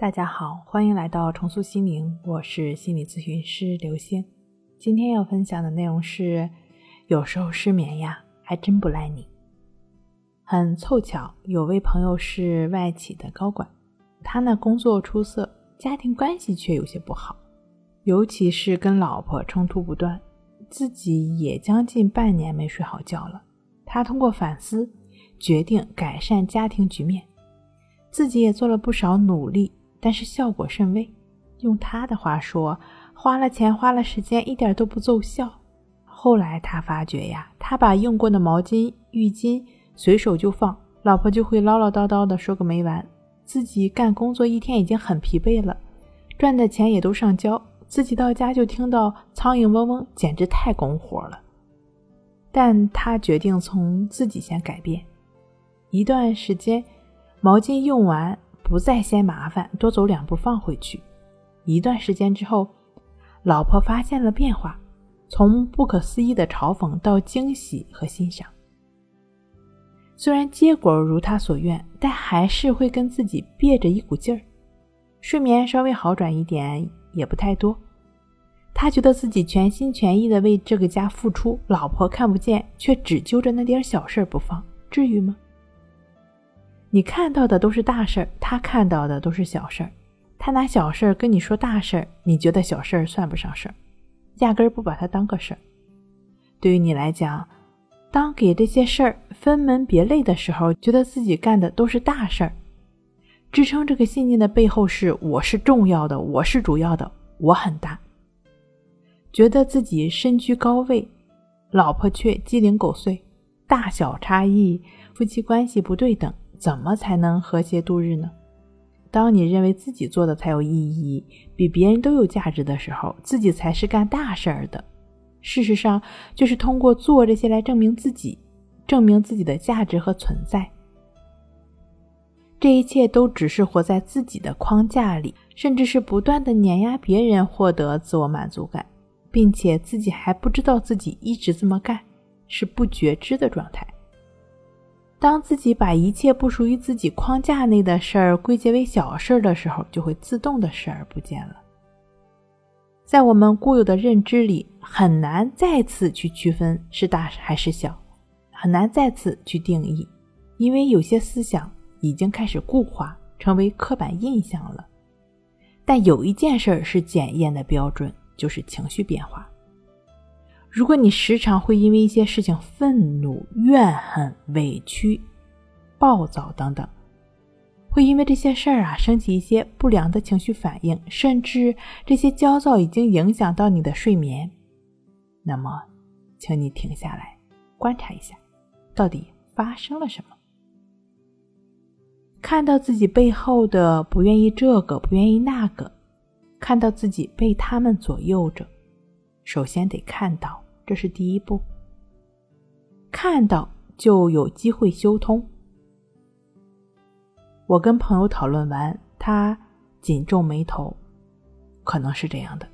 大家好，欢迎来到重塑心灵，我是心理咨询师刘星。今天要分享的内容是：有时候失眠呀，还真不赖你。很凑巧，有位朋友是外企的高管，他呢工作出色，家庭关系却有些不好，尤其是跟老婆冲突不断，自己也将近半年没睡好觉了。他通过反思，决定改善家庭局面，自己也做了不少努力。但是效果甚微，用他的话说，花了钱花了时间，一点都不奏效。后来他发觉呀，他把用过的毛巾、浴巾随手就放，老婆就会唠唠叨叨的说个没完。自己干工作一天已经很疲惫了，赚的钱也都上交，自己到家就听到苍蝇嗡嗡，简直太拱火了。但他决定从自己先改变，一段时间，毛巾用完。不再嫌麻烦，多走两步放回去。一段时间之后，老婆发现了变化，从不可思议的嘲讽到惊喜和欣赏。虽然结果如他所愿，但还是会跟自己憋着一股劲儿。睡眠稍微好转一点，也不太多。他觉得自己全心全意的为这个家付出，老婆看不见，却只揪着那点小事不放，至于吗？你看到的都是大事儿，他看到的都是小事儿。他拿小事儿跟你说大事儿，你觉得小事儿算不上事儿，压根儿不把它当个事儿。对于你来讲，当给这些事儿分门别类的时候，觉得自己干的都是大事儿。支撑这个信念的背后是我是重要的，我是主要的，我很大。觉得自己身居高位，老婆却鸡零狗碎，大小差异，夫妻关系不对等。怎么才能和谐度日呢？当你认为自己做的才有意义，比别人都有价值的时候，自己才是干大事儿的。事实上，就是通过做这些来证明自己，证明自己的价值和存在。这一切都只是活在自己的框架里，甚至是不断的碾压别人，获得自我满足感，并且自己还不知道自己一直这么干，是不觉知的状态。当自己把一切不属于自己框架内的事儿归结为小事儿的时候，就会自动的视而不见了。在我们固有的认知里，很难再次去区分是大还是小，很难再次去定义，因为有些思想已经开始固化，成为刻板印象了。但有一件事儿是检验的标准，就是情绪变化。如果你时常会因为一些事情愤怒、怨恨、委屈、暴躁等等，会因为这些事儿啊升起一些不良的情绪反应，甚至这些焦躁已经影响到你的睡眠，那么，请你停下来观察一下，到底发生了什么？看到自己背后的不愿意这个、不愿意那个，看到自己被他们左右着。首先得看到，这是第一步。看到就有机会修通。我跟朋友讨论完，他紧皱眉头，可能是这样的，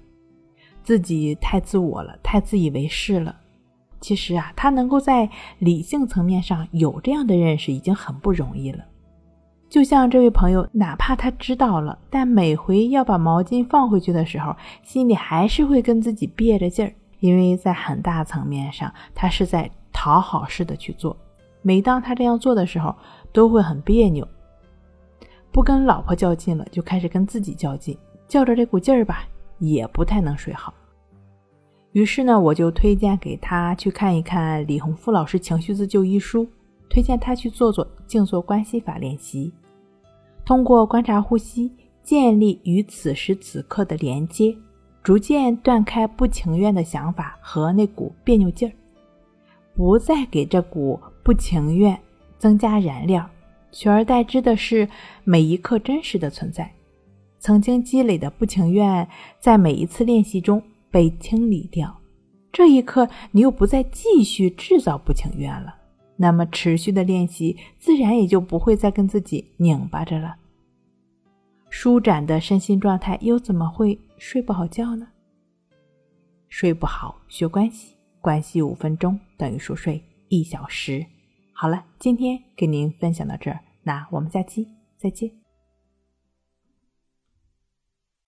自己太自我了，太自以为是了。其实啊，他能够在理性层面上有这样的认识，已经很不容易了。就像这位朋友，哪怕他知道了，但每回要把毛巾放回去的时候，心里还是会跟自己憋着劲儿，因为在很大层面上，他是在讨好似的去做。每当他这样做的时候，都会很别扭。不跟老婆较劲了，就开始跟自己较劲，较着这股劲儿吧，也不太能睡好。于是呢，我就推荐给他去看一看李洪富老师《情绪自救》一书。推荐他去做做静坐关系法练习，通过观察呼吸，建立与此时此刻的连接，逐渐断开不情愿的想法和那股别扭劲儿，不再给这股不情愿增加燃料，取而代之的是每一刻真实的存在。曾经积累的不情愿，在每一次练习中被清理掉，这一刻你又不再继续制造不情愿了。那么持续的练习，自然也就不会再跟自己拧巴着了。舒展的身心状态，又怎么会睡不好觉呢？睡不好，学关系，关系五分钟等于熟睡一小时。好了，今天给您分享到这儿，那我们下期再见。